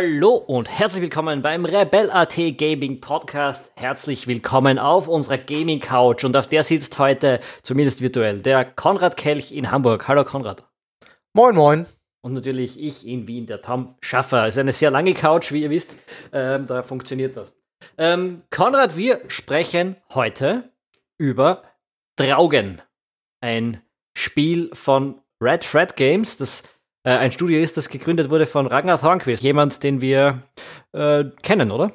Hallo und herzlich willkommen beim Rebel.at Gaming Podcast. Herzlich willkommen auf unserer Gaming Couch und auf der sitzt heute, zumindest virtuell, der Konrad Kelch in Hamburg. Hallo Konrad. Moin, moin. Und natürlich ich in Wien, der Tom Schaffer. Es ist eine sehr lange Couch, wie ihr wisst. Ähm, da funktioniert das. Ähm, Konrad, wir sprechen heute über Draugen. Ein Spiel von Red Fred Games, das äh, ein Studio ist, das gegründet wurde von Ragnar Thornquist. Jemand, den wir äh, kennen, oder?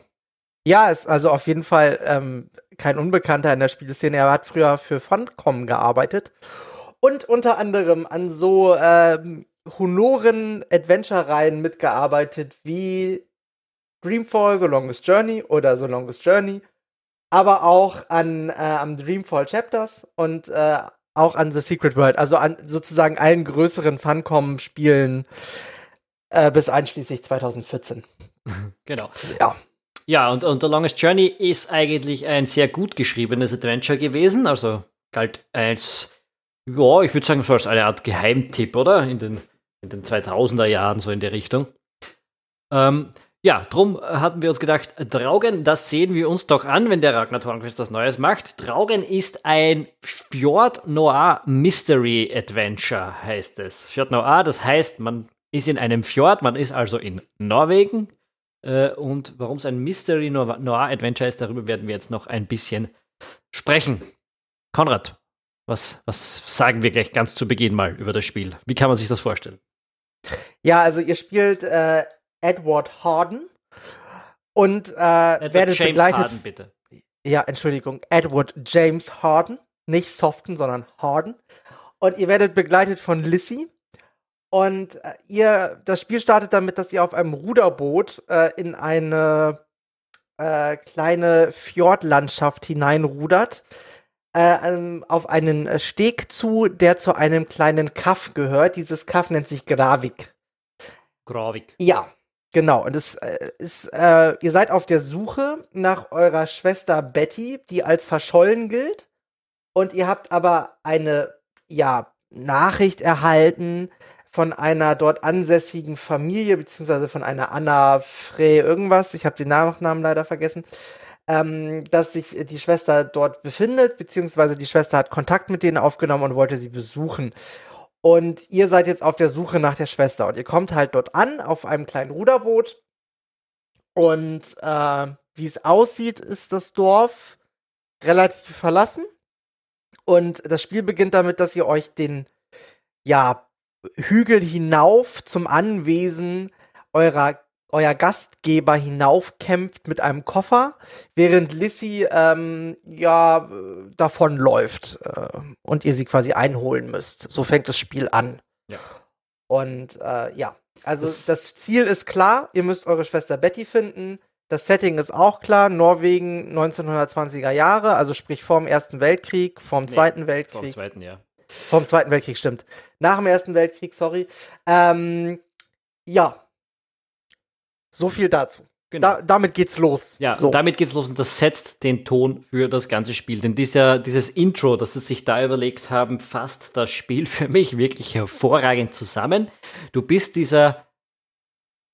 Ja, ist also auf jeden Fall ähm, kein Unbekannter in der Spieleszene. Er hat früher für Funcom gearbeitet und unter anderem an so ähm, Honoren-Adventure-Reihen mitgearbeitet wie Dreamfall, The Longest Journey oder The Longest Journey, aber auch an äh, am Dreamfall Chapters und äh, auch an The Secret World, also an sozusagen allen größeren Funcom-Spielen äh, bis einschließlich 2014. genau. Ja. Ja, und, und The Longest Journey ist eigentlich ein sehr gut geschriebenes Adventure gewesen, also galt als, ja, ich würde sagen, so als eine Art Geheimtipp, oder? In den, in den 2000er Jahren, so in der Richtung. Ähm, ja, drum hatten wir uns gedacht, Draugen, das sehen wir uns doch an, wenn der Ragnar Thornquist das Neues macht. Draugen ist ein Fjord Noir Mystery Adventure, heißt es. Fjord Noir, das heißt, man ist in einem Fjord, man ist also in Norwegen. Äh, und warum es ein Mystery Noir Adventure ist, darüber werden wir jetzt noch ein bisschen sprechen. Konrad, was, was sagen wir gleich ganz zu Beginn mal über das Spiel? Wie kann man sich das vorstellen? Ja, also ihr spielt äh, Edward Harden und äh, werdet James begleitet. Harden, bitte. Ja, Entschuldigung, Edward James Harden, nicht Soften, sondern Harden. Und ihr werdet begleitet von Lissy. Und äh, ihr, das Spiel startet damit, dass ihr auf einem Ruderboot äh, in eine äh, kleine Fjordlandschaft hineinrudert. Äh, ähm, auf einen Steg zu, der zu einem kleinen Kaff gehört. Dieses Kaff nennt sich Gravik. Gravik. Ja, Genau, und es äh, ist, äh, ihr seid auf der Suche nach eurer Schwester Betty, die als verschollen gilt. Und ihr habt aber eine, ja, Nachricht erhalten von einer dort ansässigen Familie, beziehungsweise von einer Anna Frey irgendwas, ich habe den Nachnamen leider vergessen, ähm, dass sich die Schwester dort befindet, beziehungsweise die Schwester hat Kontakt mit denen aufgenommen und wollte sie besuchen. Und ihr seid jetzt auf der Suche nach der Schwester. Und ihr kommt halt dort an, auf einem kleinen Ruderboot. Und äh, wie es aussieht, ist das Dorf relativ verlassen. Und das Spiel beginnt damit, dass ihr euch den, ja, Hügel hinauf zum Anwesen eurer euer Gastgeber hinaufkämpft mit einem Koffer, während Lissy ähm, ja davonläuft äh, und ihr sie quasi einholen müsst. So fängt das Spiel an. Ja. Und äh, ja, also das, das, Ziel ist klar, ihr müsst eure Schwester Betty finden. Das Setting ist auch klar, Norwegen 1920er Jahre, also sprich vorm Ersten Weltkrieg, vorm nee, Zweiten Weltkrieg. Vorm Zweiten, ja. Vorm Zweiten Weltkrieg, stimmt. Nach dem Ersten Weltkrieg, sorry. Ähm, ja, so viel dazu. Genau. Da, damit geht's los. Ja, so. damit geht's los und das setzt den Ton für das ganze Spiel. Denn dieser, dieses Intro, das sie sich da überlegt haben, fasst das Spiel für mich wirklich hervorragend zusammen. Du bist dieser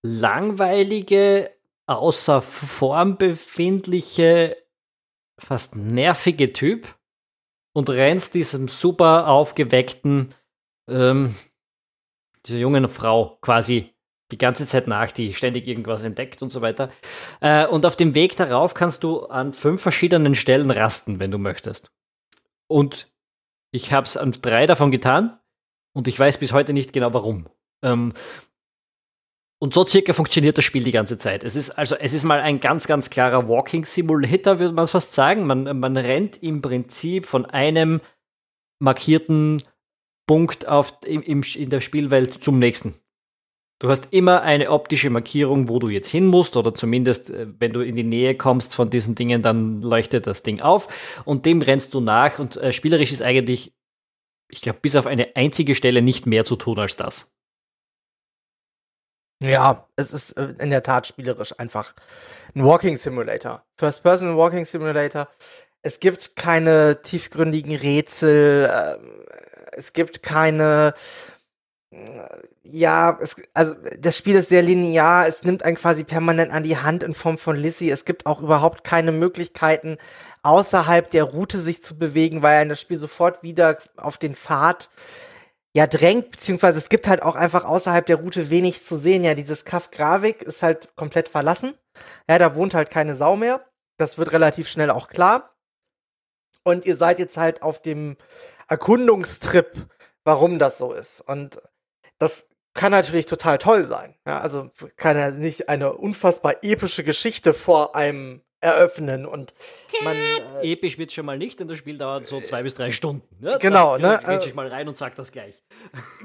langweilige, außer Form befindliche, fast nervige Typ und rennst diesem super aufgeweckten, ähm, dieser jungen Frau quasi die ganze Zeit nach, die ständig irgendwas entdeckt und so weiter. Äh, und auf dem Weg darauf kannst du an fünf verschiedenen Stellen rasten, wenn du möchtest. Und ich habe es an drei davon getan und ich weiß bis heute nicht genau warum. Ähm, und so circa funktioniert das Spiel die ganze Zeit. Es ist also, es ist mal ein ganz, ganz klarer Walking Simulator, würde man fast sagen. Man, man rennt im Prinzip von einem markierten Punkt auf, im, im, in der Spielwelt zum nächsten. Du hast immer eine optische Markierung, wo du jetzt hin musst, oder zumindest, äh, wenn du in die Nähe kommst von diesen Dingen, dann leuchtet das Ding auf und dem rennst du nach. Und äh, spielerisch ist eigentlich, ich glaube, bis auf eine einzige Stelle nicht mehr zu tun als das. Ja, es ist äh, in der Tat spielerisch einfach ein Walking Simulator. First-Person Walking Simulator. Es gibt keine tiefgründigen Rätsel. Äh, es gibt keine ja, es, also das Spiel ist sehr linear, es nimmt einen quasi permanent an die Hand in Form von Lissy. Es gibt auch überhaupt keine Möglichkeiten, außerhalb der Route sich zu bewegen, weil das Spiel sofort wieder auf den Pfad ja drängt, beziehungsweise es gibt halt auch einfach außerhalb der Route wenig zu sehen. Ja, dieses Kaff Gravik ist halt komplett verlassen. Ja, da wohnt halt keine Sau mehr. Das wird relativ schnell auch klar. Und ihr seid jetzt halt auf dem Erkundungstrip, warum das so ist. Und das kann natürlich total toll sein. Ja, also kann ja nicht eine unfassbar epische Geschichte vor einem eröffnen und man äh, episch wird schon mal nicht, denn das Spiel dauert so zwei bis drei Stunden. Ne? Genau, das, ne? ich mal rein und sag das gleich.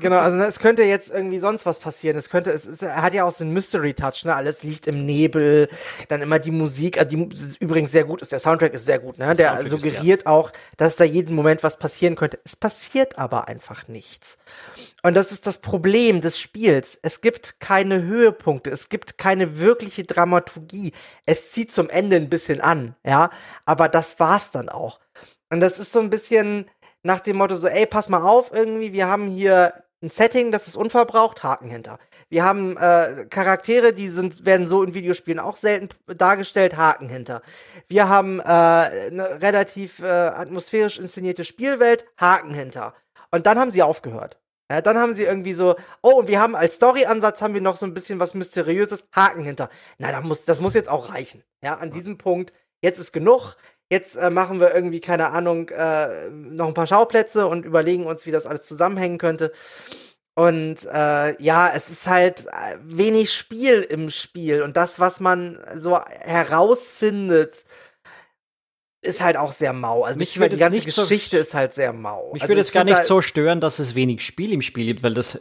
Genau, also ne, es könnte jetzt irgendwie sonst was passieren. Es könnte, es, es hat ja auch so einen Mystery Touch, ne? Alles liegt im Nebel, dann immer die Musik, also die ist übrigens sehr gut ist. Der Soundtrack ist sehr gut, ne? Der, der suggeriert ist, ja. auch, dass da jeden Moment was passieren könnte. Es passiert aber einfach nichts. Und das ist das Problem des Spiels. Es gibt keine Höhepunkte, es gibt keine wirkliche Dramaturgie. Es zieht zum Ende ein bisschen an, ja, aber das war's dann auch. Und das ist so ein bisschen nach dem Motto so, ey, pass mal auf, irgendwie, wir haben hier ein Setting, das ist unverbraucht, Haken hinter. Wir haben äh, Charaktere, die sind, werden so in Videospielen auch selten dargestellt, Haken hinter. Wir haben äh, eine relativ äh, atmosphärisch inszenierte Spielwelt, Haken hinter. Und dann haben sie aufgehört. Ja, dann haben sie irgendwie so, oh, und wir haben als Story-Ansatz haben wir noch so ein bisschen was Mysteriöses, Haken hinter. Na, das muss, das muss jetzt auch reichen. Ja, an diesem Punkt, jetzt ist genug. Jetzt äh, machen wir irgendwie, keine Ahnung, äh, noch ein paar Schauplätze und überlegen uns, wie das alles zusammenhängen könnte. Und äh, ja, es ist halt äh, wenig Spiel im Spiel. Und das, was man so herausfindet, ist halt auch sehr mau. Also mich würde die ganze Geschichte so, ist halt sehr mau. Mich also würde es gar nicht so stören, dass es wenig Spiel im Spiel gibt, weil das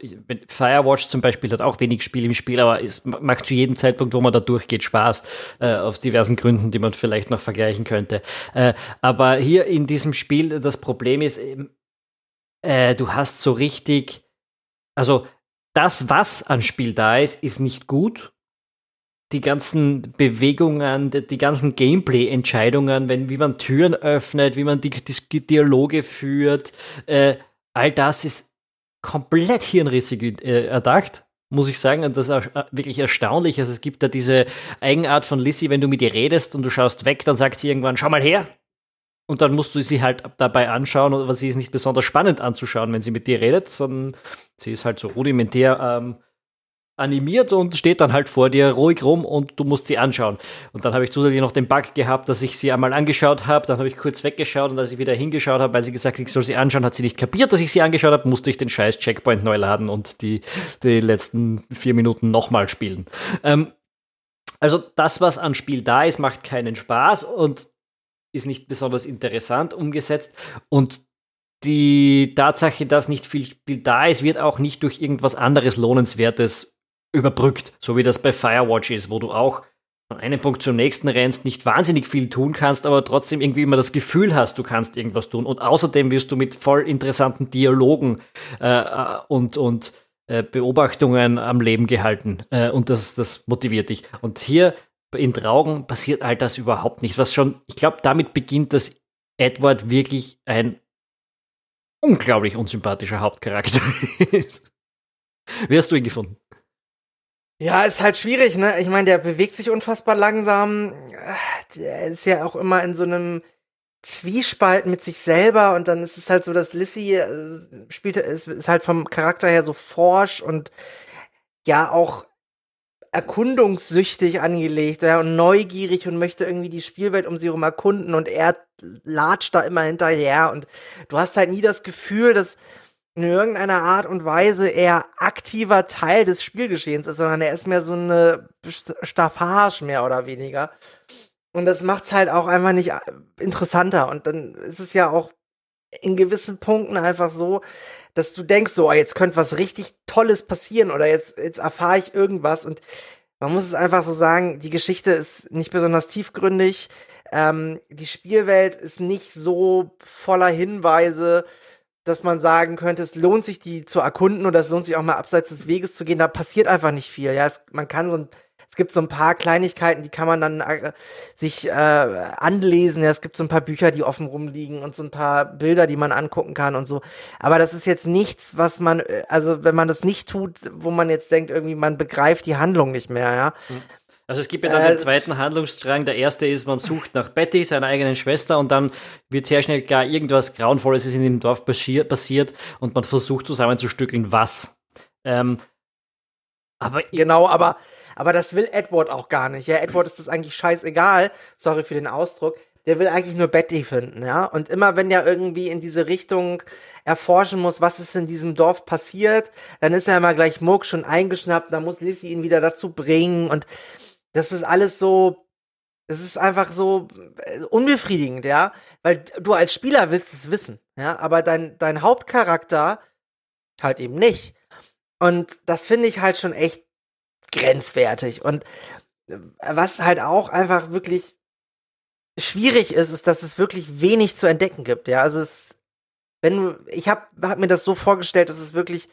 Firewatch zum Beispiel hat auch wenig Spiel im Spiel, aber es macht zu jedem Zeitpunkt, wo man da durchgeht, Spaß äh, aus diversen Gründen, die man vielleicht noch vergleichen könnte. Äh, aber hier in diesem Spiel das Problem ist, äh, du hast so richtig, also das, was an Spiel da ist, ist nicht gut die ganzen Bewegungen, die, ganzen Gameplay-Entscheidungen, wenn wie man Türen öffnet, wie man die, die Dialoge führt, äh, all das ist komplett hirnrissig äh, erdacht, muss ich sagen. Und das ist wirklich erstaunlich. Also es gibt da diese Eigenart von Lissy, wenn du mit ihr redest und du schaust weg, dann sagt sie irgendwann, schau mal her. Und dann musst du sie halt dabei anschauen, aber sie ist nicht besonders spannend anzuschauen, wenn sie mit dir redet, sondern sie ist halt so rudimentär ähm, animiert und steht dann halt vor dir ruhig rum und du musst sie anschauen. Und dann habe ich zusätzlich noch den Bug gehabt, dass ich sie einmal angeschaut habe, dann habe ich kurz weggeschaut und als ich wieder hingeschaut habe, weil sie gesagt hat, ich soll sie anschauen, hat sie nicht kapiert, dass ich sie angeschaut habe, musste ich den scheiß Checkpoint neu laden und die, die letzten vier Minuten nochmal spielen. Ähm, also das, was an Spiel da ist, macht keinen Spaß und ist nicht besonders interessant umgesetzt und die Tatsache, dass nicht viel Spiel da ist, wird auch nicht durch irgendwas anderes Lohnenswertes überbrückt, so wie das bei Firewatch ist, wo du auch von einem Punkt zum nächsten rennst, nicht wahnsinnig viel tun kannst, aber trotzdem irgendwie immer das Gefühl hast, du kannst irgendwas tun. Und außerdem wirst du mit voll interessanten Dialogen äh, äh und, und äh, Beobachtungen am Leben gehalten. Äh, und das, das motiviert dich. Und hier in Traugen passiert all das überhaupt nicht. Was schon, ich glaube, damit beginnt, dass Edward wirklich ein unglaublich unsympathischer Hauptcharakter ist. Wie hast du ihn gefunden? Ja, ist halt schwierig, ne? Ich meine, der bewegt sich unfassbar langsam. Der ist ja auch immer in so einem Zwiespalt mit sich selber und dann ist es halt so, dass Lissy äh, spielt, ist, ist halt vom Charakter her so forsch und ja auch erkundungssüchtig angelegt ja, und neugierig und möchte irgendwie die Spielwelt um sie herum erkunden und er latscht da immer hinterher und du hast halt nie das Gefühl, dass in irgendeiner Art und Weise eher aktiver Teil des Spielgeschehens ist, sondern er ist mehr so eine Staffage mehr oder weniger. Und das macht's halt auch einfach nicht äh, interessanter. Und dann ist es ja auch in gewissen Punkten einfach so, dass du denkst, so, oh, jetzt könnte was richtig Tolles passieren oder jetzt, jetzt erfahre ich irgendwas. Und man muss es einfach so sagen, die Geschichte ist nicht besonders tiefgründig. Ähm, die Spielwelt ist nicht so voller Hinweise dass man sagen könnte, es lohnt sich, die zu erkunden oder es lohnt sich auch mal abseits des Weges zu gehen. Da passiert einfach nicht viel. Ja, es, man kann so ein es gibt so ein paar Kleinigkeiten, die kann man dann äh, sich äh, anlesen. Ja, es gibt so ein paar Bücher, die offen rumliegen und so ein paar Bilder, die man angucken kann und so. Aber das ist jetzt nichts, was man, äh, also wenn man das nicht tut, wo man jetzt denkt, irgendwie man begreift die Handlung nicht mehr, ja. Mhm. Also es gibt ja dann äh, den zweiten Handlungsstrang. Der erste ist, man sucht nach Betty, seiner eigenen Schwester, und dann wird sehr schnell klar, irgendwas Grauenvolles ist in dem Dorf passiert und man versucht zusammenzustückeln, was. Ähm, aber genau, aber, aber das will Edward auch gar nicht. Ja, Edward ist das eigentlich scheißegal. Sorry für den Ausdruck. Der will eigentlich nur Betty finden, ja. Und immer wenn er irgendwie in diese Richtung erforschen muss, was ist in diesem Dorf passiert, dann ist er immer gleich Muck schon eingeschnappt, dann muss Lissy ihn wieder dazu bringen und das ist alles so, es ist einfach so äh, unbefriedigend, ja, weil du als Spieler willst es wissen, ja, aber dein, dein Hauptcharakter halt eben nicht. Und das finde ich halt schon echt grenzwertig. Und äh, was halt auch einfach wirklich schwierig ist, ist, dass es wirklich wenig zu entdecken gibt, ja, also es, wenn ich habe hab mir das so vorgestellt, dass es wirklich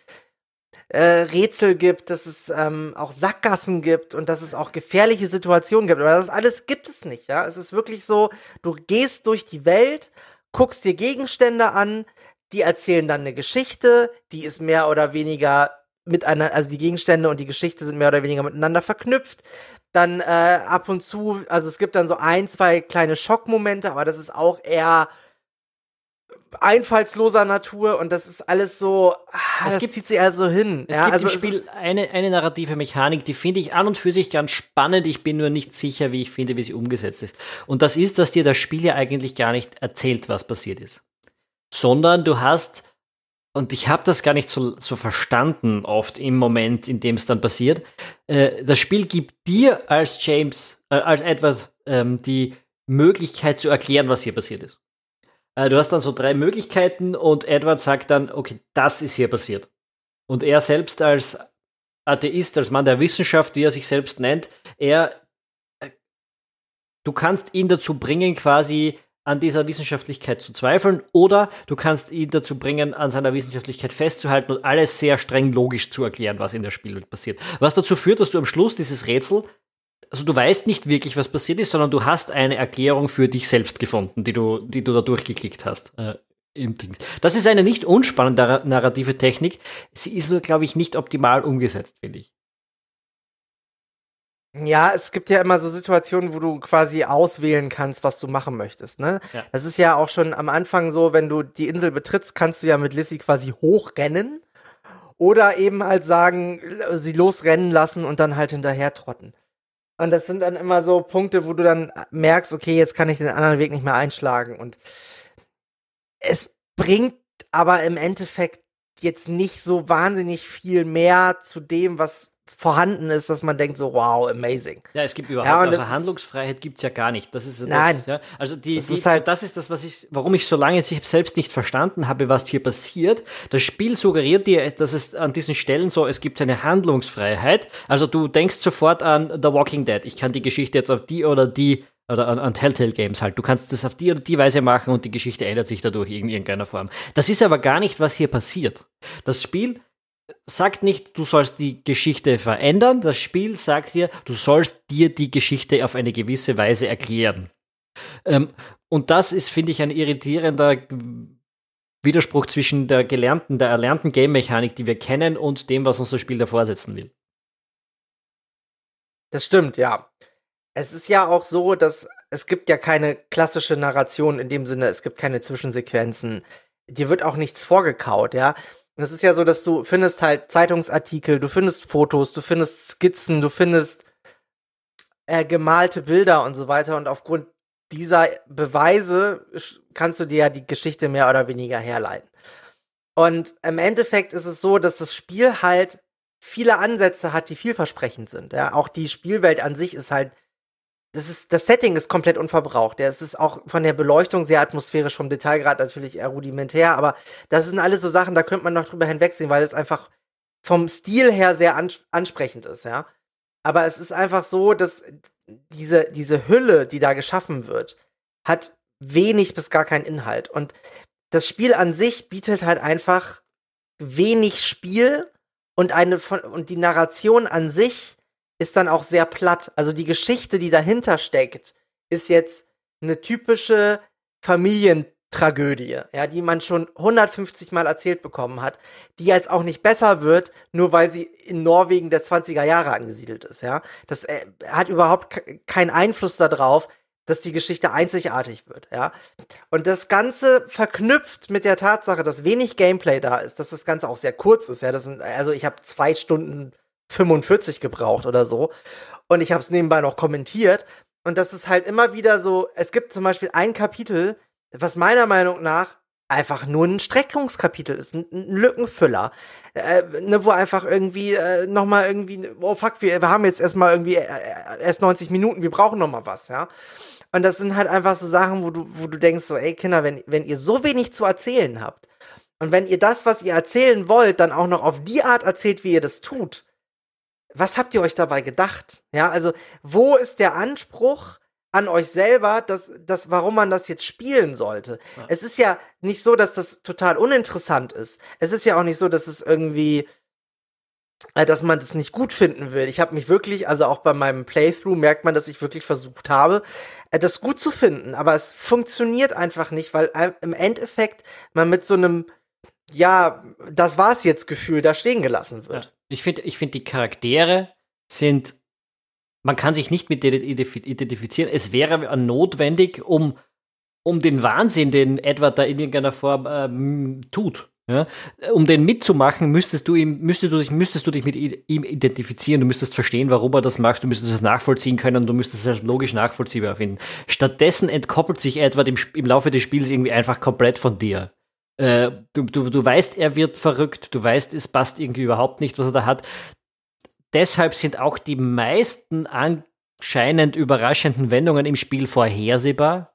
äh, Rätsel gibt, dass es ähm, auch Sackgassen gibt und dass es auch gefährliche Situationen gibt. Aber das alles gibt es nicht, ja. Es ist wirklich so, du gehst durch die Welt, guckst dir Gegenstände an, die erzählen dann eine Geschichte, die ist mehr oder weniger miteinander, also die Gegenstände und die Geschichte sind mehr oder weniger miteinander verknüpft. Dann äh, ab und zu, also es gibt dann so ein, zwei kleine Schockmomente, aber das ist auch eher einfallsloser Natur und das ist alles so, ah, es das gibt, zieht sie also hin. Es ja, gibt also im Spiel eine, eine narrative Mechanik, die finde ich an und für sich ganz spannend. Ich bin nur nicht sicher, wie ich finde, wie sie umgesetzt ist. Und das ist, dass dir das Spiel ja eigentlich gar nicht erzählt, was passiert ist. Sondern du hast, und ich habe das gar nicht so, so verstanden oft im Moment, in dem es dann passiert, äh, das Spiel gibt dir als James, äh, als Edward ähm, die Möglichkeit zu erklären, was hier passiert ist. Äh, du hast dann so drei Möglichkeiten und Edward sagt dann, okay, das ist hier passiert. Und er selbst als Atheist, als Mann der Wissenschaft, wie er sich selbst nennt, er, äh, du kannst ihn dazu bringen, quasi an dieser Wissenschaftlichkeit zu zweifeln oder du kannst ihn dazu bringen, an seiner Wissenschaftlichkeit festzuhalten und alles sehr streng logisch zu erklären, was in der Spielwelt passiert. Was dazu führt, dass du am Schluss dieses Rätsel also du weißt nicht wirklich, was passiert ist, sondern du hast eine Erklärung für dich selbst gefunden, die du, die du da durchgeklickt hast. Äh, im Ding. Das ist eine nicht unspannende narrative Technik. Sie ist nur, glaube ich, nicht optimal umgesetzt, finde ich. Ja, es gibt ja immer so Situationen, wo du quasi auswählen kannst, was du machen möchtest, ne? Ja. Das ist ja auch schon am Anfang so, wenn du die Insel betrittst, kannst du ja mit Lissy quasi hochrennen oder eben halt sagen, sie losrennen lassen und dann halt hinterher trotten. Und das sind dann immer so Punkte, wo du dann merkst, okay, jetzt kann ich den anderen Weg nicht mehr einschlagen. Und es bringt aber im Endeffekt jetzt nicht so wahnsinnig viel mehr zu dem, was vorhanden ist, dass man denkt so, wow, amazing. Ja, es gibt überhaupt, ja, also Handlungsfreiheit gibt es ja gar nicht. Das ist das, Nein. Ja, also die, das, die, ist halt das ist das, was ich, warum ich so lange selbst nicht verstanden habe, was hier passiert. Das Spiel suggeriert dir, dass es an diesen Stellen so, es gibt eine Handlungsfreiheit. Also du denkst sofort an The Walking Dead. Ich kann die Geschichte jetzt auf die oder die oder an, an, Telltale Games halt. Du kannst das auf die oder die Weise machen und die Geschichte ändert sich dadurch in irgendeiner Form. Das ist aber gar nicht, was hier passiert. Das Spiel sagt nicht, du sollst die Geschichte verändern. Das Spiel sagt dir, du sollst dir die Geschichte auf eine gewisse Weise erklären. Ähm, und das ist, finde ich, ein irritierender Widerspruch zwischen der gelernten, der erlernten Game-Mechanik, die wir kennen, und dem, was uns das Spiel davor setzen will. Das stimmt, ja. Es ist ja auch so, dass es gibt ja keine klassische Narration in dem Sinne, es gibt keine Zwischensequenzen. Dir wird auch nichts vorgekaut, ja. Das ist ja so, dass du findest halt Zeitungsartikel, du findest Fotos, du findest Skizzen, du findest äh, gemalte Bilder und so weiter. Und aufgrund dieser Beweise kannst du dir ja die Geschichte mehr oder weniger herleiten. Und im Endeffekt ist es so, dass das Spiel halt viele Ansätze hat, die vielversprechend sind. Ja, auch die Spielwelt an sich ist halt das ist, das Setting ist komplett unverbraucht. Es ist auch von der Beleuchtung sehr atmosphärisch, vom Detailgrad natürlich eher rudimentär, aber das sind alles so Sachen, da könnte man noch drüber hinwegsehen, weil es einfach vom Stil her sehr ans ansprechend ist, ja. Aber es ist einfach so, dass diese, diese Hülle, die da geschaffen wird, hat wenig bis gar keinen Inhalt. Und das Spiel an sich bietet halt einfach wenig Spiel und eine und die Narration an sich ist dann auch sehr platt. Also die Geschichte, die dahinter steckt, ist jetzt eine typische Familientragödie, ja, die man schon 150 Mal erzählt bekommen hat, die jetzt auch nicht besser wird, nur weil sie in Norwegen der 20er Jahre angesiedelt ist, ja. Das äh, hat überhaupt keinen Einfluss darauf, dass die Geschichte einzigartig wird, ja. Und das Ganze verknüpft mit der Tatsache, dass wenig Gameplay da ist, dass das Ganze auch sehr kurz ist, ja. Das sind, also ich habe zwei Stunden 45 gebraucht oder so. Und ich habe es nebenbei noch kommentiert. Und das ist halt immer wieder so, es gibt zum Beispiel ein Kapitel, was meiner Meinung nach einfach nur ein Streckungskapitel ist, ein, Lückenfüller, äh, ne, wo einfach irgendwie äh, noch mal irgendwie, oh fuck, wir, wir haben jetzt erstmal irgendwie äh, äh erst 90 Minuten, wir brauchen noch mal was, ja. Und das sind halt einfach so Sachen, wo du, wo du denkst so, ey Kinder, wenn, wenn ihr so wenig zu erzählen habt und wenn ihr das, was ihr erzählen wollt, dann auch noch auf die Art erzählt, wie ihr das tut, was habt ihr euch dabei gedacht? Ja, also wo ist der Anspruch an euch selber, dass, dass, warum man das jetzt spielen sollte? Ja. Es ist ja nicht so, dass das total uninteressant ist. Es ist ja auch nicht so, dass es irgendwie, äh, dass man das nicht gut finden will. Ich habe mich wirklich, also auch bei meinem Playthrough merkt man, dass ich wirklich versucht habe, äh, das gut zu finden. Aber es funktioniert einfach nicht, weil äh, im Endeffekt man mit so einem ja, das war's jetzt Gefühl da stehen gelassen wird. Ja. Ich finde, ich finde, die Charaktere sind, man kann sich nicht mit denen identifizieren. Es wäre notwendig, um, um den Wahnsinn, den Edward da in irgendeiner Form ähm, tut, ja, um den mitzumachen, müsstest du ihm, müsstest du dich, müsstest du dich mit ihm identifizieren, du müsstest verstehen, warum er das macht, du müsstest es nachvollziehen können, du müsstest es logisch nachvollziehbar finden. Stattdessen entkoppelt sich Edward im, im Laufe des Spiels irgendwie einfach komplett von dir. Äh, du, du, du weißt, er wird verrückt, du weißt, es passt irgendwie überhaupt nicht, was er da hat. Deshalb sind auch die meisten anscheinend überraschenden Wendungen im Spiel vorhersehbar.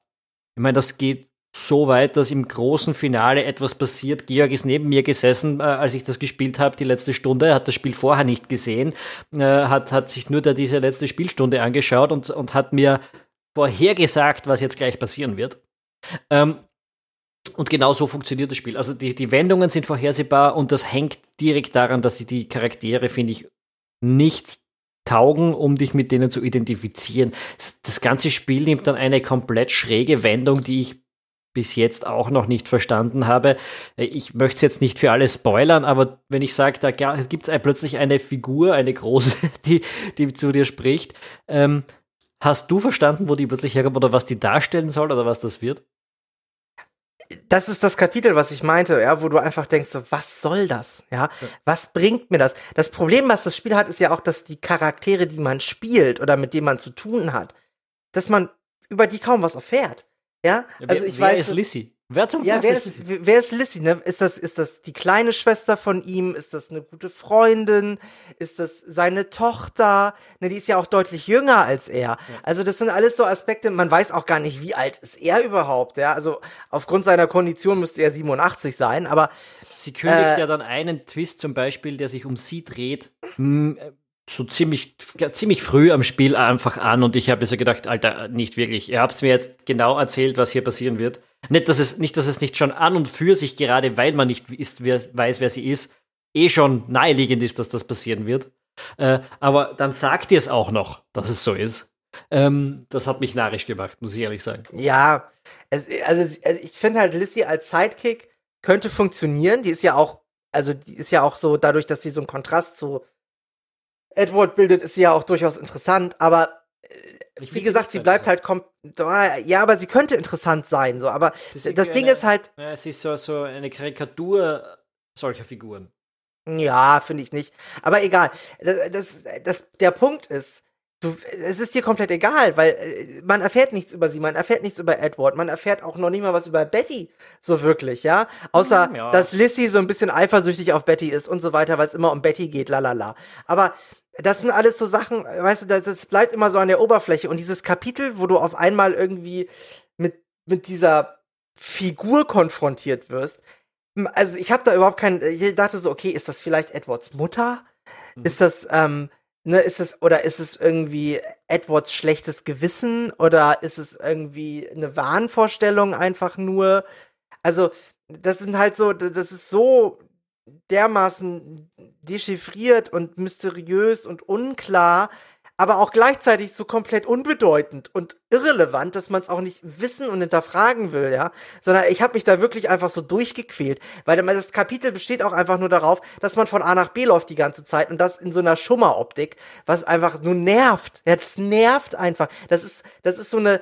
Ich meine, das geht so weit, dass im großen Finale etwas passiert. Georg ist neben mir gesessen, äh, als ich das gespielt habe, die letzte Stunde, hat das Spiel vorher nicht gesehen, äh, hat, hat sich nur da diese letzte Spielstunde angeschaut und, und hat mir vorhergesagt, was jetzt gleich passieren wird. Ähm, und genau so funktioniert das Spiel. Also die, die Wendungen sind vorhersehbar und das hängt direkt daran, dass sie die Charaktere, finde ich, nicht taugen, um dich mit denen zu identifizieren. Das ganze Spiel nimmt dann eine komplett schräge Wendung, die ich bis jetzt auch noch nicht verstanden habe. Ich möchte es jetzt nicht für alle spoilern, aber wenn ich sage, da gibt es plötzlich eine Figur, eine große, die, die zu dir spricht, ähm, hast du verstanden, wo die plötzlich herkommt oder was die darstellen soll oder was das wird? Das ist das Kapitel, was ich meinte, ja, wo du einfach denkst, so, was soll das? Ja? ja, was bringt mir das? Das Problem, was das Spiel hat, ist ja auch, dass die Charaktere, die man spielt oder mit denen man zu tun hat, dass man über die kaum was erfährt. Ja, ja also ich wer weiß. Ist Lissy? Wer zum ja, wer ist, wer ist Lissy? Ne? Ist das, ist das die kleine Schwester von ihm? Ist das eine gute Freundin? Ist das seine Tochter? Ne, die ist ja auch deutlich jünger als er. Ja. Also das sind alles so Aspekte, man weiß auch gar nicht, wie alt ist er überhaupt, ja? Also aufgrund seiner Kondition müsste er 87 sein, aber Sie kündigt äh, ja dann einen Twist zum Beispiel, der sich um sie dreht, so ziemlich, ziemlich früh am Spiel einfach an und ich habe so gedacht, Alter, nicht wirklich. Ihr habt es mir jetzt genau erzählt, was hier passieren wird. Nicht, dass es, nicht, dass es nicht schon an und für sich, gerade weil man nicht ist, wer, weiß, wer sie ist, eh schon naheliegend ist, dass das passieren wird. Äh, aber dann sagt ihr es auch noch, dass es so ist. Ähm, das hat mich narrisch gemacht, muss ich ehrlich sagen. Ja, es, also, also ich finde halt Lissy als Sidekick könnte funktionieren. Die ist ja auch, also die ist ja auch so, dadurch, dass sie so einen Kontrast zu Edward bildet, ist sie ja auch durchaus interessant, aber äh, wie gesagt, sie bleibt halt kommt. Ja, aber sie könnte interessant sein, so. Aber das Ding eine, ist halt. Ja, sie ist so, so eine Karikatur solcher Figuren. Ja, finde ich nicht. Aber egal. Das, das, das, der Punkt ist, du, es ist dir komplett egal, weil äh, man erfährt nichts über sie, man erfährt nichts über Edward, man erfährt auch noch nicht mal was über Betty, so wirklich, ja. Außer, ja. dass Lissy so ein bisschen eifersüchtig auf Betty ist und so weiter, weil es immer um Betty geht, lalala. Aber das sind alles so Sachen, weißt du, das, das bleibt immer so an der Oberfläche. Und dieses Kapitel, wo du auf einmal irgendwie mit, mit dieser Figur konfrontiert wirst, also ich habe da überhaupt keinen, ich dachte so, okay, ist das vielleicht Edwards Mutter? Mhm. Ist das, ähm, ne, ist es, oder ist es irgendwie Edwards schlechtes Gewissen? Oder ist es irgendwie eine Wahnvorstellung einfach nur? Also, das sind halt so, das ist so dermaßen dechiffriert und mysteriös und unklar. aber auch gleichzeitig so komplett unbedeutend und irrelevant, dass man es auch nicht wissen und hinterfragen will, ja. Sondern ich habe mich da wirklich einfach so durchgequält, weil das Kapitel besteht auch einfach nur darauf, dass man von A nach B läuft die ganze Zeit und das in so einer Schummeroptik, was einfach nur nervt. Ja, das nervt einfach. Das ist, das ist so eine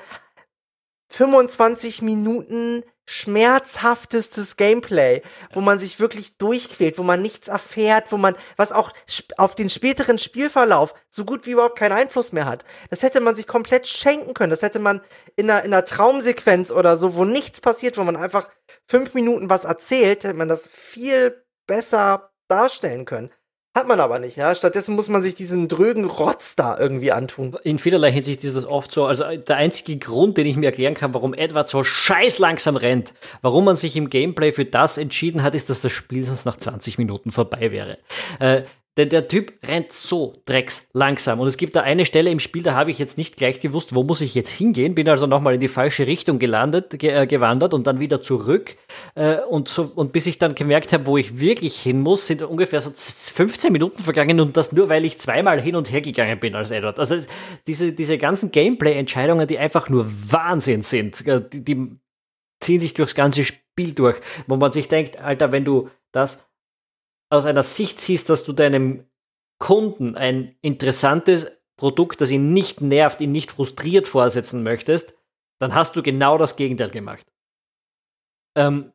25 Minuten schmerzhaftestes Gameplay, wo man sich wirklich durchquält, wo man nichts erfährt, wo man, was auch auf den späteren Spielverlauf so gut wie überhaupt keinen Einfluss mehr hat. Das hätte man sich komplett schenken können. Das hätte man in einer, in einer Traumsequenz oder so, wo nichts passiert, wo man einfach fünf Minuten was erzählt, hätte man das viel besser darstellen können. Hat man aber nicht, ja. Stattdessen muss man sich diesen drögen Rotz da irgendwie antun. In vielerlei Hinsicht ist das oft so. Also der einzige Grund, den ich mir erklären kann, warum Edward so scheiß langsam rennt, warum man sich im Gameplay für das entschieden hat, ist, dass das Spiel sonst nach 20 Minuten vorbei wäre. Äh, denn der Typ rennt so drecks langsam. Und es gibt da eine Stelle im Spiel, da habe ich jetzt nicht gleich gewusst, wo muss ich jetzt hingehen. Bin also nochmal in die falsche Richtung gelandet, ge äh, gewandert und dann wieder zurück. Äh, und, so, und bis ich dann gemerkt habe, wo ich wirklich hin muss, sind ungefähr so 15 Minuten vergangen und das nur, weil ich zweimal hin und her gegangen bin als Edward. Also diese, diese ganzen Gameplay-Entscheidungen, die einfach nur Wahnsinn sind, äh, die, die ziehen sich durchs ganze Spiel durch, wo man sich denkt, Alter, wenn du das aus einer Sicht siehst, dass du deinem Kunden ein interessantes Produkt, das ihn nicht nervt, ihn nicht frustriert vorsetzen möchtest, dann hast du genau das Gegenteil gemacht. Ähm,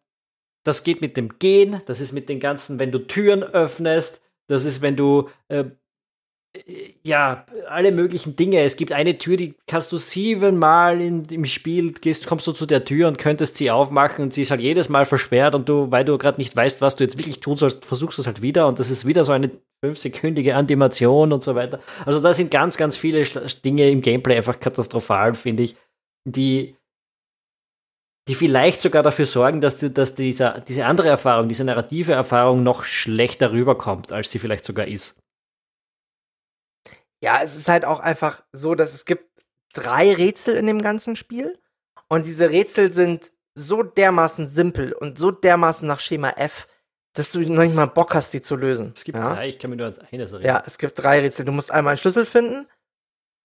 das geht mit dem Gehen, das ist mit den ganzen, wenn du Türen öffnest, das ist, wenn du äh, ja, alle möglichen Dinge. Es gibt eine Tür, die kannst du siebenmal in, im Spiel, gehst, kommst du zu der Tür und könntest sie aufmachen und sie ist halt jedes Mal versperrt und du, weil du gerade nicht weißt, was du jetzt wirklich tun sollst, versuchst du es halt wieder und das ist wieder so eine fünfsekündige Animation und so weiter. Also da sind ganz, ganz viele Dinge im Gameplay einfach katastrophal, finde ich, die die vielleicht sogar dafür sorgen, dass, du, dass dieser, diese andere Erfahrung, diese narrative Erfahrung noch schlechter rüberkommt, als sie vielleicht sogar ist. Ja, es ist halt auch einfach so, dass es gibt drei Rätsel in dem ganzen Spiel. Und diese Rätsel sind so dermaßen simpel und so dermaßen nach Schema F, dass du noch nicht mal Bock hast, sie zu lösen. Es gibt ja? drei, ich kann mir nur ans eines erinnern. Ja, es gibt drei Rätsel. Du musst einmal einen Schlüssel finden,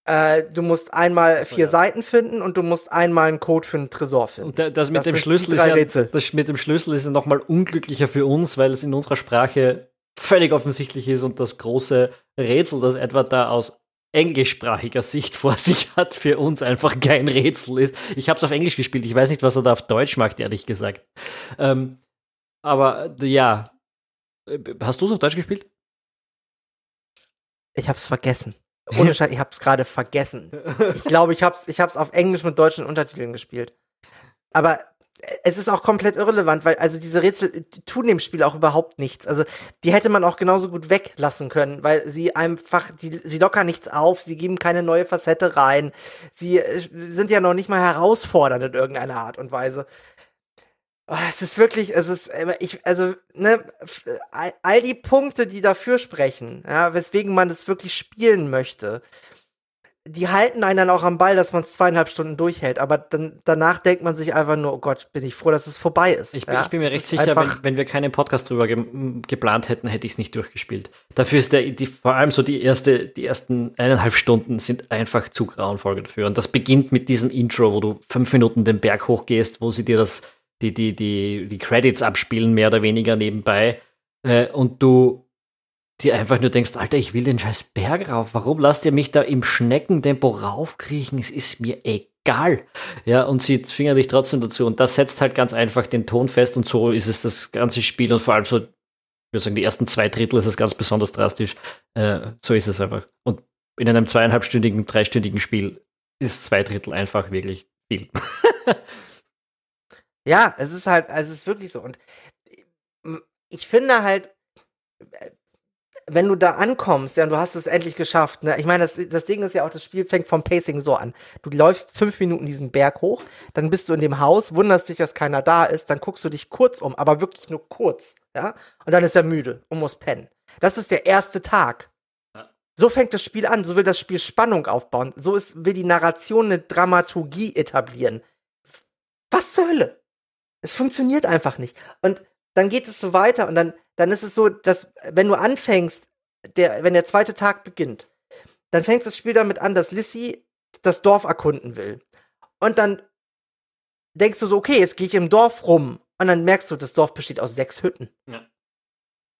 äh, du musst einmal vier ja. Seiten finden und du musst einmal einen Code für einen Tresor finden. Und das mit das dem Schlüssel ist ja, das mit dem Schlüssel ist ja noch mal unglücklicher für uns, weil es in unserer Sprache völlig offensichtlich ist und das große Rätsel, das etwa da aus englischsprachiger Sicht vor sich hat, für uns einfach kein Rätsel ist. Ich habe es auf Englisch gespielt, ich weiß nicht, was er da auf Deutsch macht, ehrlich gesagt. Ähm, aber ja, hast du es auf Deutsch gespielt? Ich habe es vergessen. Ohne Scheiß, ich habe es gerade vergessen. Ich glaube, ich habe es ich hab's auf Englisch mit deutschen Untertiteln gespielt. Aber es ist auch komplett irrelevant, weil also diese Rätsel tun dem Spiel auch überhaupt nichts. Also die hätte man auch genauso gut weglassen können, weil sie einfach, die, sie lockern nichts auf, sie geben keine neue Facette rein, sie äh, sind ja noch nicht mal herausfordernd in irgendeiner Art und Weise. Oh, es ist wirklich, es ist, ich, also, ne, all die Punkte, die dafür sprechen, ja, weswegen man das wirklich spielen möchte, die halten einen dann auch am Ball, dass man es zweieinhalb Stunden durchhält. Aber dann, danach denkt man sich einfach nur, oh Gott, bin ich froh, dass es vorbei ist. Ich bin, ja? ich bin mir recht sicher, wenn, wenn, wir keinen Podcast drüber ge geplant hätten, hätte ich es nicht durchgespielt. Dafür ist der, die, vor allem so die erste, die ersten eineinhalb Stunden sind einfach zu grauenvoll dafür. Und das beginnt mit diesem Intro, wo du fünf Minuten den Berg hochgehst, wo sie dir das, die, die, die, die Credits abspielen, mehr oder weniger nebenbei. Äh, und du die einfach nur denkst, Alter, ich will den scheiß Berg rauf. Warum lasst ihr mich da im Schneckentempo raufkriechen? Es ist mir egal. Ja, und sie zwingen dich trotzdem dazu. Und das setzt halt ganz einfach den Ton fest und so ist es das ganze Spiel und vor allem so, ich würde sagen, die ersten zwei Drittel ist es ganz besonders drastisch. Äh, so ist es einfach. Und in einem zweieinhalbstündigen, dreistündigen Spiel ist zwei Drittel einfach wirklich viel. ja, es ist halt, es ist wirklich so. Und ich finde halt, wenn du da ankommst, ja, und du hast es endlich geschafft, ne? Ich meine, das, das Ding ist ja auch, das Spiel fängt vom Pacing so an. Du läufst fünf Minuten diesen Berg hoch, dann bist du in dem Haus, wunderst dich, dass keiner da ist, dann guckst du dich kurz um, aber wirklich nur kurz, ja? Und dann ist er müde und muss pennen. Das ist der erste Tag. So fängt das Spiel an, so will das Spiel Spannung aufbauen, so ist, will die Narration eine Dramaturgie etablieren. Was zur Hölle? Es funktioniert einfach nicht. Und dann geht es so weiter und dann, dann ist es so, dass wenn du anfängst, der, wenn der zweite Tag beginnt, dann fängt das Spiel damit an, dass Lissy das Dorf erkunden will. Und dann denkst du so, okay, jetzt gehe ich im Dorf rum. Und dann merkst du, das Dorf besteht aus sechs Hütten. Ja.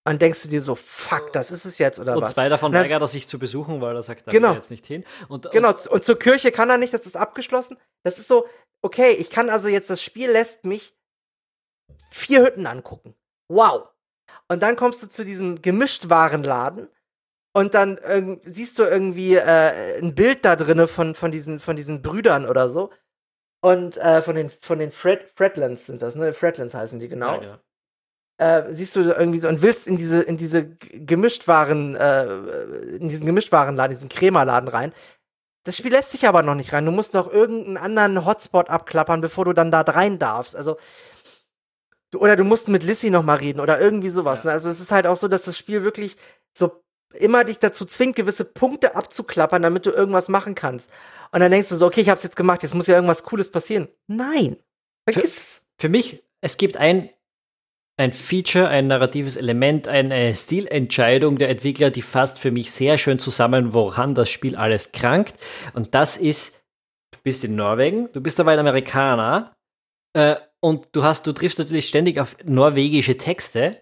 Und denkst du dir so, fuck, das ist es jetzt oder und was? zwei davon Na, weigert er sich zu besuchen, weil er sagt, da Genau. will er jetzt nicht hin. Und, Genau, Und, und zur Kirche kann er nicht, das ist abgeschlossen. Das ist so, okay, ich kann also jetzt, das Spiel lässt mich vier Hütten angucken. Wow. Und dann kommst du zu diesem Gemischtwarenladen und dann ähm, siehst du irgendwie äh, ein Bild da drinne von, von, diesen, von diesen Brüdern oder so. Und äh, von den, von den Fred, Fredlands sind das, ne? Fredlands heißen die genau Ja, genau. äh, siehst du irgendwie so und willst in diese in diese Gemischtwaren äh, in diesen Gemischtwarenladen, diesen Krämerladen rein. Das Spiel lässt sich aber noch nicht rein. Du musst noch irgendeinen anderen Hotspot abklappern, bevor du dann da rein darfst. Also oder du musst mit Lissy noch mal reden oder irgendwie sowas. Ja. Ne? Also es ist halt auch so, dass das Spiel wirklich so immer dich dazu zwingt, gewisse Punkte abzuklappern, damit du irgendwas machen kannst. Und dann denkst du so, okay, ich hab's jetzt gemacht, jetzt muss ja irgendwas Cooles passieren. Nein. Vergiss es. Für mich, es gibt ein, ein Feature, ein narratives Element, eine Stilentscheidung der Entwickler, die fasst für mich sehr schön zusammen, woran das Spiel alles krankt. Und das ist, du bist in Norwegen, du bist aber ein Amerikaner äh, und du hast, du triffst natürlich ständig auf norwegische Texte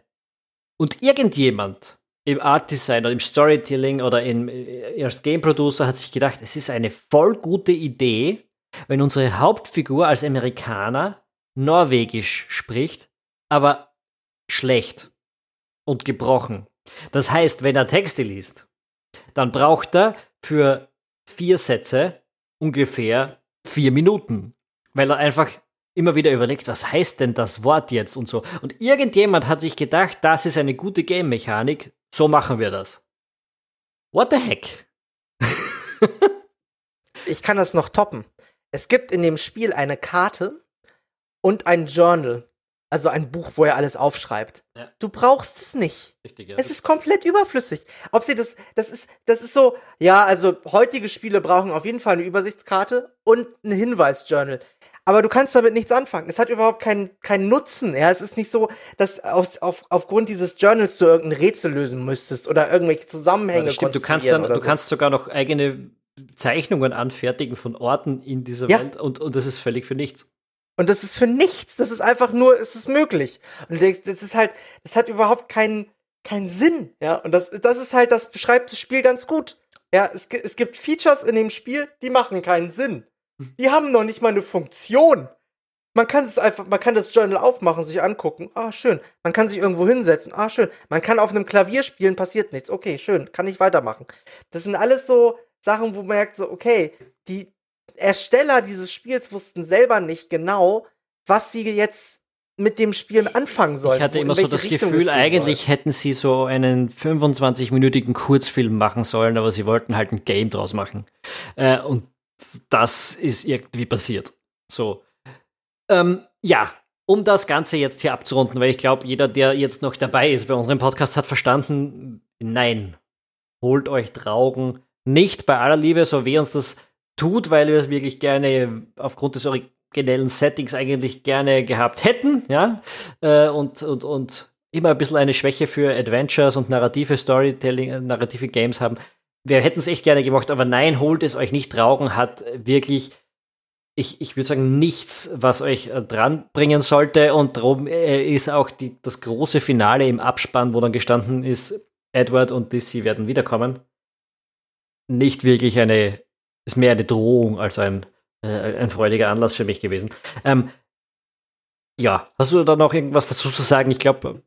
und irgendjemand im Art Design oder im Storytelling oder im, äh, als Game Producer hat sich gedacht, es ist eine voll gute Idee, wenn unsere Hauptfigur als Amerikaner Norwegisch spricht, aber schlecht und gebrochen. Das heißt, wenn er Texte liest, dann braucht er für vier Sätze ungefähr vier Minuten, weil er einfach immer wieder überlegt, was heißt denn das Wort jetzt und so. Und irgendjemand hat sich gedacht, das ist eine gute Game-Mechanik, so machen wir das. What the heck? ich kann das noch toppen. Es gibt in dem Spiel eine Karte und ein Journal. Also ein Buch, wo er alles aufschreibt. Ja. Du brauchst es nicht. Richtig, ja. Es ist komplett überflüssig. Ob sie das, das ist, das ist so, ja, also heutige Spiele brauchen auf jeden Fall eine Übersichtskarte und ein Hinweisjournal. Aber du kannst damit nichts anfangen. Es hat überhaupt keinen, keinen Nutzen. Ja, es ist nicht so, dass auf, auf, aufgrund dieses Journals du irgendein Rätsel lösen müsstest oder irgendwelche Zusammenhänge Ja, stimmt, du kannst, dann, du so. kannst sogar noch eigene Zeichnungen anfertigen von Orten in dieser Ja. Welt und, und das ist völlig für nichts. Und das ist für nichts. Das ist einfach nur, es ist möglich. Und das ist halt, das hat überhaupt keinen, keinen Sinn. Ja, und das, das ist halt, das beschreibt das Spiel ganz gut. Ja, es, es gibt Features in dem Spiel, die machen keinen Sinn. Die haben noch nicht mal eine Funktion. Man kann es einfach, man kann das Journal aufmachen, sich angucken. Ah, schön. Man kann sich irgendwo hinsetzen. Ah, schön. Man kann auf einem Klavier spielen, passiert nichts. Okay, schön. Kann ich weitermachen. Das sind alles so Sachen, wo man merkt, so, okay, die Ersteller dieses Spiels wussten selber nicht genau, was sie jetzt mit dem Spiel anfangen sollen. Ich hatte immer so das Richtung Gefühl, eigentlich hätten sie so einen 25-minütigen Kurzfilm machen sollen, aber sie wollten halt ein Game draus machen. Äh, und das ist irgendwie passiert. So. Ähm, ja, um das Ganze jetzt hier abzurunden, weil ich glaube, jeder, der jetzt noch dabei ist bei unserem Podcast, hat verstanden, nein, holt euch Traugen nicht bei aller Liebe, so wie uns das tut, weil wir es wirklich gerne aufgrund des originellen Settings eigentlich gerne gehabt hätten, ja, äh, und, und, und immer ein bisschen eine Schwäche für Adventures und narrative Storytelling, äh, narrative Games haben. Wir hätten es echt gerne gemacht, aber nein, holt es euch nicht. Traugen hat wirklich, ich, ich würde sagen, nichts, was euch äh, dran bringen sollte. Und darum äh, ist auch die, das große Finale im Abspann, wo dann gestanden ist, Edward und Lissy werden wiederkommen, nicht wirklich eine, ist mehr eine Drohung als ein, äh, ein freudiger Anlass für mich gewesen. Ähm, ja, hast du da noch irgendwas dazu zu sagen? Ich glaube,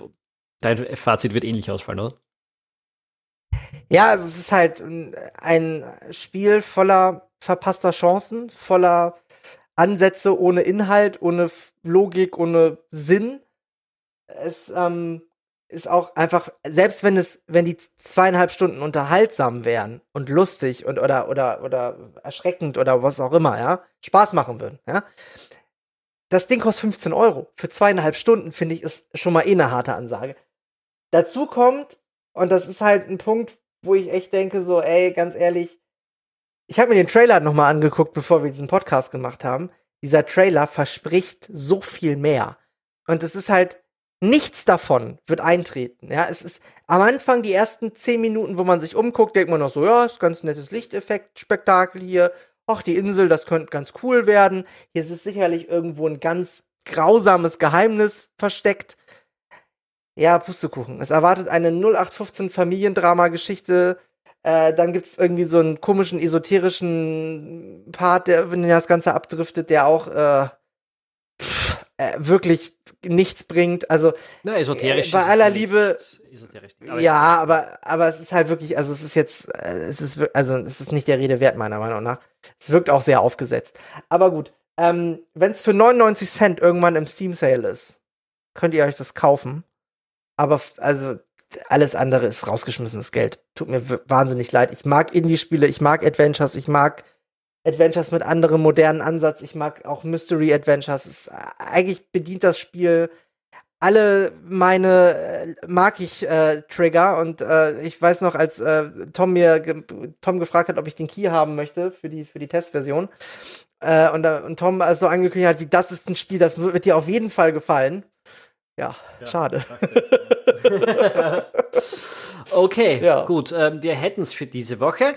dein Fazit wird ähnlich ausfallen, oder? Ja, also es ist halt ein Spiel voller verpasster Chancen, voller Ansätze ohne Inhalt, ohne Logik, ohne Sinn. Es ähm, ist auch einfach, selbst wenn es, wenn die zweieinhalb Stunden unterhaltsam wären und lustig und oder oder oder erschreckend oder was auch immer, ja, Spaß machen würden, ja. Das Ding kostet 15 Euro. Für zweieinhalb Stunden, finde ich, ist schon mal eh eine harte Ansage. Dazu kommt, und das ist halt ein Punkt, wo ich echt denke, so, ey, ganz ehrlich, ich habe mir den Trailer nochmal angeguckt, bevor wir diesen Podcast gemacht haben. Dieser Trailer verspricht so viel mehr. Und es ist halt, Nichts davon wird eintreten. Ja, es ist am Anfang die ersten zehn Minuten, wo man sich umguckt, denkt man noch so, ja, ist ganz nettes Lichteffekt-Spektakel hier. Ach, die Insel, das könnte ganz cool werden. Hier ist sicherlich irgendwo ein ganz grausames Geheimnis versteckt. Ja, Pustekuchen. Es erwartet eine 0815 Familiendrama-Geschichte. Äh, dann gibt es irgendwie so einen komischen esoterischen Part, der, wenn das Ganze abdriftet, der auch äh, pff, äh, wirklich nichts bringt. Also Na, esoterisch äh, bei aller Liebe. Esoterisch. Aber ja, aber aber es ist halt wirklich, also es ist jetzt, äh, es ist also es ist nicht der Rede wert meiner Meinung nach. Es wirkt auch sehr aufgesetzt. Aber gut, ähm, wenn es für 99 Cent irgendwann im Steam Sale ist, könnt ihr euch das kaufen. Aber also alles andere ist rausgeschmissenes Geld. Tut mir wahnsinnig leid. Ich mag Indie-Spiele, ich mag Adventures, ich mag Adventures mit anderem modernen Ansatz. Ich mag auch Mystery Adventures. Es, eigentlich bedient das Spiel alle meine äh, mag ich äh, Trigger und äh, ich weiß noch, als äh, Tom mir ge Tom gefragt hat, ob ich den Key haben möchte für die für die Testversion äh, und, äh, und Tom also angekündigt hat, wie das ist ein Spiel, das wird dir auf jeden Fall gefallen. Ja, ja schade. okay, ja. gut. Ähm, wir hätten es für diese Woche.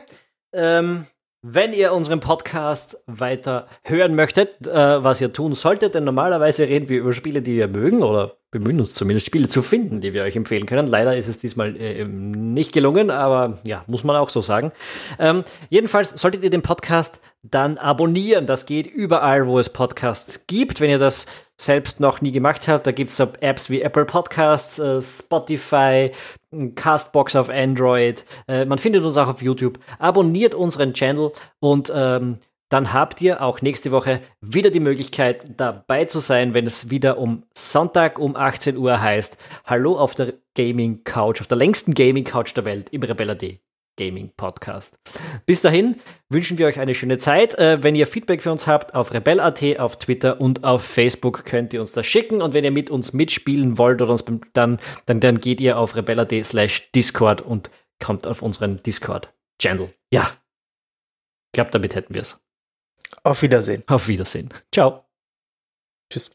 Ähm, wenn ihr unseren Podcast weiter hören möchtet, äh, was ihr tun solltet, denn normalerweise reden wir über Spiele, die wir mögen oder bemühen uns zumindest Spiele zu finden, die wir euch empfehlen können. Leider ist es diesmal äh, nicht gelungen, aber ja, muss man auch so sagen. Ähm, jedenfalls solltet ihr den Podcast dann abonnieren. Das geht überall, wo es Podcasts gibt. Wenn ihr das selbst noch nie gemacht habt, da gibt es Apps wie Apple Podcasts, äh, Spotify, Castbox auf Android. Äh, man findet uns auch auf YouTube. Abonniert unseren Channel und ähm, dann habt ihr auch nächste Woche wieder die Möglichkeit dabei zu sein, wenn es wieder um Sonntag um 18 Uhr heißt. Hallo auf der Gaming Couch, auf der längsten Gaming Couch der Welt im Rebella D. Gaming Podcast. Bis dahin wünschen wir euch eine schöne Zeit. Äh, wenn ihr Feedback für uns habt, auf rebell.at, auf Twitter und auf Facebook könnt ihr uns das schicken. Und wenn ihr mit uns mitspielen wollt oder uns dann, dann, dann geht ihr auf rebell.at slash Discord und kommt auf unseren Discord-Channel. Ja, ich glaube, damit hätten wir es. Auf Wiedersehen. Auf Wiedersehen. Ciao. Tschüss.